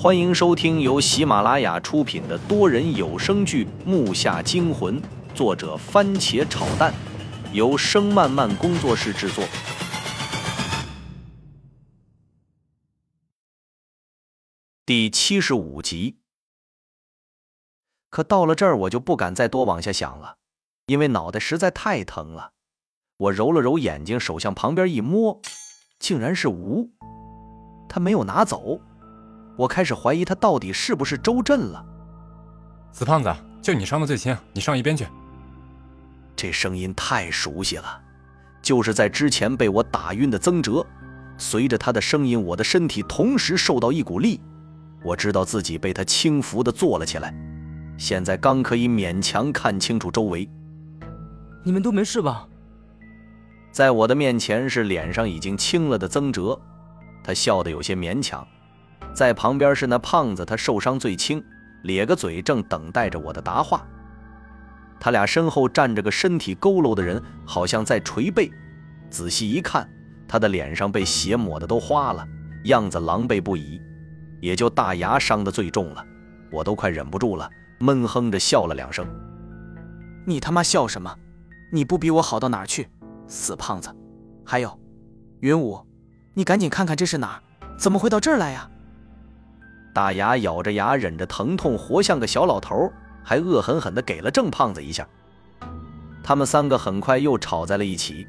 欢迎收听由喜马拉雅出品的多人有声剧《木下惊魂》，作者番茄炒蛋，由声漫漫工作室制作。第七十五集。可到了这儿，我就不敢再多往下想了，因为脑袋实在太疼了。我揉了揉眼睛，手向旁边一摸，竟然是吴，他没有拿走。我开始怀疑他到底是不是周震了。死胖子，就你伤的最轻，你上一边去。这声音太熟悉了，就是在之前被我打晕的曾哲。随着他的声音，我的身体同时受到一股力，我知道自己被他轻浮的坐了起来。现在刚可以勉强看清楚周围。你们都没事吧？在我的面前是脸上已经青了的曾哲，他笑得有些勉强。在旁边是那胖子，他受伤最轻，咧个嘴，正等待着我的答话。他俩身后站着个身体佝偻的人，好像在捶背。仔细一看，他的脸上被血抹的都花了，样子狼狈不已。也就大牙伤的最重了，我都快忍不住了，闷哼着笑了两声。你他妈笑什么？你不比我好到哪儿去，死胖子！还有，云武，你赶紧看看这是哪儿？怎么会到这儿来呀？大牙咬着牙，忍着疼痛，活像个小老头，还恶狠狠地给了郑胖子一下。他们三个很快又吵在了一起，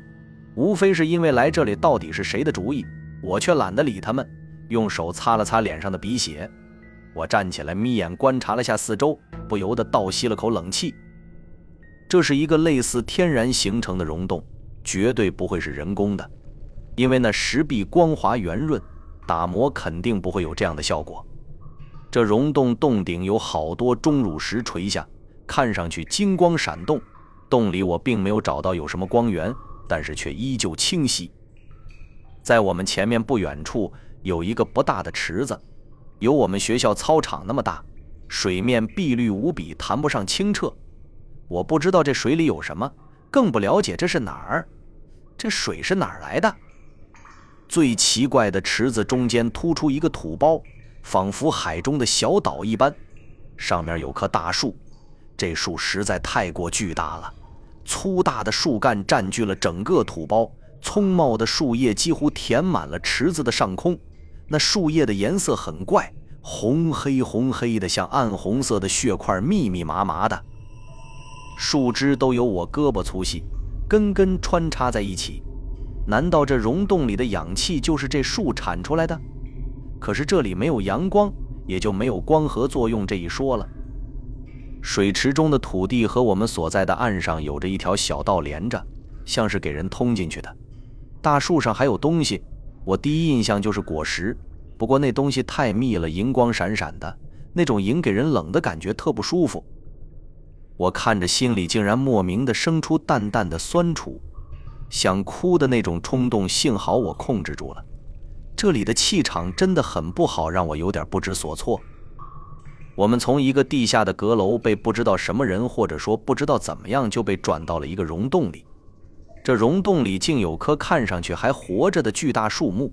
无非是因为来这里到底是谁的主意。我却懒得理他们，用手擦了擦脸上的鼻血。我站起来，眯眼观察了下四周，不由得倒吸了口冷气。这是一个类似天然形成的溶洞，绝对不会是人工的，因为那石壁光滑圆润，打磨肯定不会有这样的效果。这溶洞洞顶有好多钟乳石垂下，看上去金光闪动。洞里我并没有找到有什么光源，但是却依旧清晰。在我们前面不远处有一个不大的池子，有我们学校操场那么大，水面碧绿无比，谈不上清澈。我不知道这水里有什么，更不了解这是哪儿。这水是哪儿来的？最奇怪的，池子中间突出一个土包。仿佛海中的小岛一般，上面有棵大树，这树实在太过巨大了，粗大的树干占据了整个土包，葱茂的树叶几乎填满了池子的上空。那树叶的颜色很怪，红黑红黑的，像暗红色的血块，密密麻麻的。树枝都有我胳膊粗细，根根穿插在一起。难道这溶洞里的氧气就是这树产出来的？可是这里没有阳光，也就没有光合作用这一说了。水池中的土地和我们所在的岸上有着一条小道连着，像是给人通进去的。大树上还有东西，我第一印象就是果实，不过那东西太密了，银光闪闪的，那种银给人冷的感觉特不舒服。我看着心里竟然莫名的生出淡淡的酸楚，想哭的那种冲动，幸好我控制住了。这里的气场真的很不好，让我有点不知所措。我们从一个地下的阁楼被不知道什么人，或者说不知道怎么样就被转到了一个溶洞里。这溶洞里竟有棵看上去还活着的巨大树木，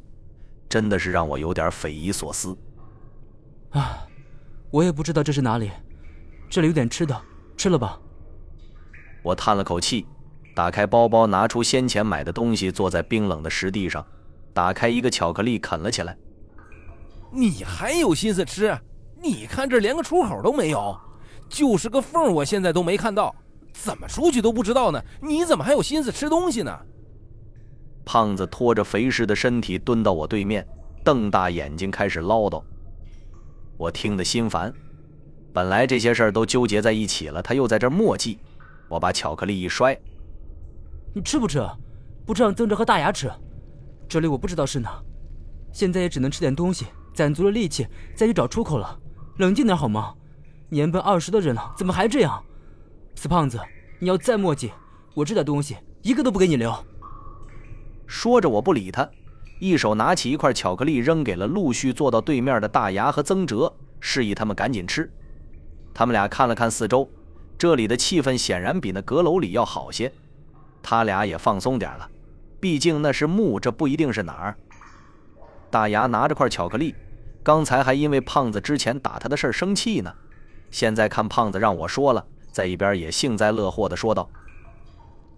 真的是让我有点匪夷所思。啊，我也不知道这是哪里。这里有点吃的，吃了吧。我叹了口气，打开包包，拿出先前买的东西，坐在冰冷的石地上。打开一个巧克力，啃了起来。你还有心思吃？你看这连个出口都没有，就是个缝，我现在都没看到，怎么出去都不知道呢？你怎么还有心思吃东西呢？胖子拖着肥实的身体蹲到我对面，瞪大眼睛开始唠叨。我听得心烦，本来这些事儿都纠结在一起了，他又在这墨迹。我把巧克力一摔：“你吃不吃？不吃让曾哲和大牙吃。”这里我不知道是哪，现在也只能吃点东西，攒足了力气再去找出口了。冷静点好吗？年奔二十的人了，怎么还这样？死胖子，你要再磨叽，我这点东西一个都不给你留。说着，我不理他，一手拿起一块巧克力扔给了陆续坐到对面的大牙和曾哲，示意他们赶紧吃。他们俩看了看四周，这里的气氛显然比那阁楼里要好些，他俩也放松点了。毕竟那是墓，这不一定是哪儿。大牙拿着块巧克力，刚才还因为胖子之前打他的事儿生气呢，现在看胖子让我说了，在一边也幸灾乐祸地说道：“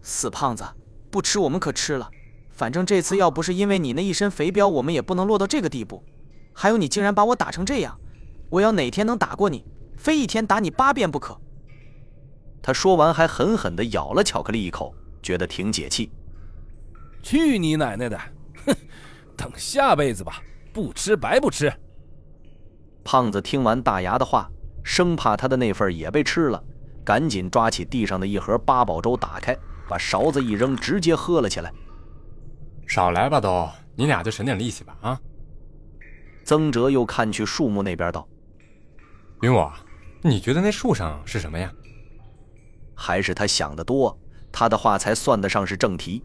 死胖子，不吃我们可吃了。反正这次要不是因为你那一身肥膘，我们也不能落到这个地步。还有你竟然把我打成这样，我要哪天能打过你，非一天打你八遍不可。”他说完还狠狠地咬了巧克力一口，觉得挺解气。去你奶奶的！哼，等下辈子吧，不吃白不吃。胖子听完大牙的话，生怕他的那份也被吃了，赶紧抓起地上的一盒八宝粥，打开，把勺子一扔，直接喝了起来。少来吧，都，你俩就省点力气吧，啊！曾哲又看去树木那边，道：“云我，你觉得那树上是什么呀？”还是他想的多，他的话才算得上是正题。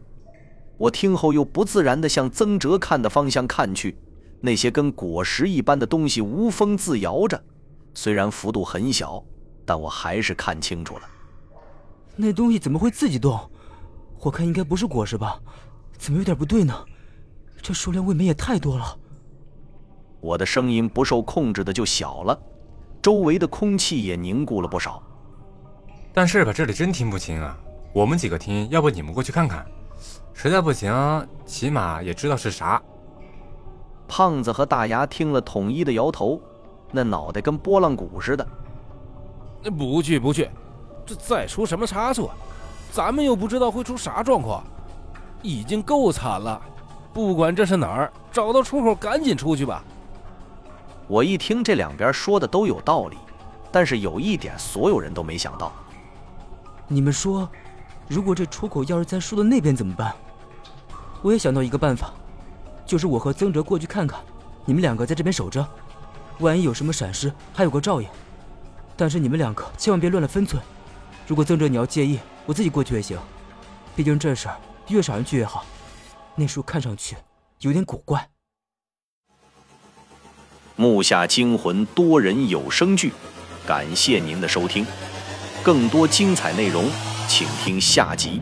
我听后又不自然地向曾哲看的方向看去，那些跟果实一般的东西无风自摇着，虽然幅度很小，但我还是看清楚了。那东西怎么会自己动？我看应该不是果实吧？怎么有点不对呢？这数量未免也太多了。我的声音不受控制的就小了，周围的空气也凝固了不少。但是吧，这里真听不清啊！我们几个听，要不你们过去看看？实在不行，起码也知道是啥。胖子和大牙听了，统一的摇头，那脑袋跟拨浪鼓似的。不去不去，这再出什么差错，咱们又不知道会出啥状况，已经够惨了。不管这是哪儿，找到出口赶紧出去吧。我一听这两边说的都有道理，但是有一点所有人都没想到。你们说，如果这出口要是在树的那边怎么办？我也想到一个办法，就是我和曾哲过去看看，你们两个在这边守着，万一有什么闪失，还有个照应。但是你们两个千万别乱了分寸。如果曾哲你要介意，我自己过去也行。毕竟这事儿越少人去越好。那树看上去有点古怪。木下惊魂多人有声剧，感谢您的收听。更多精彩内容，请听下集。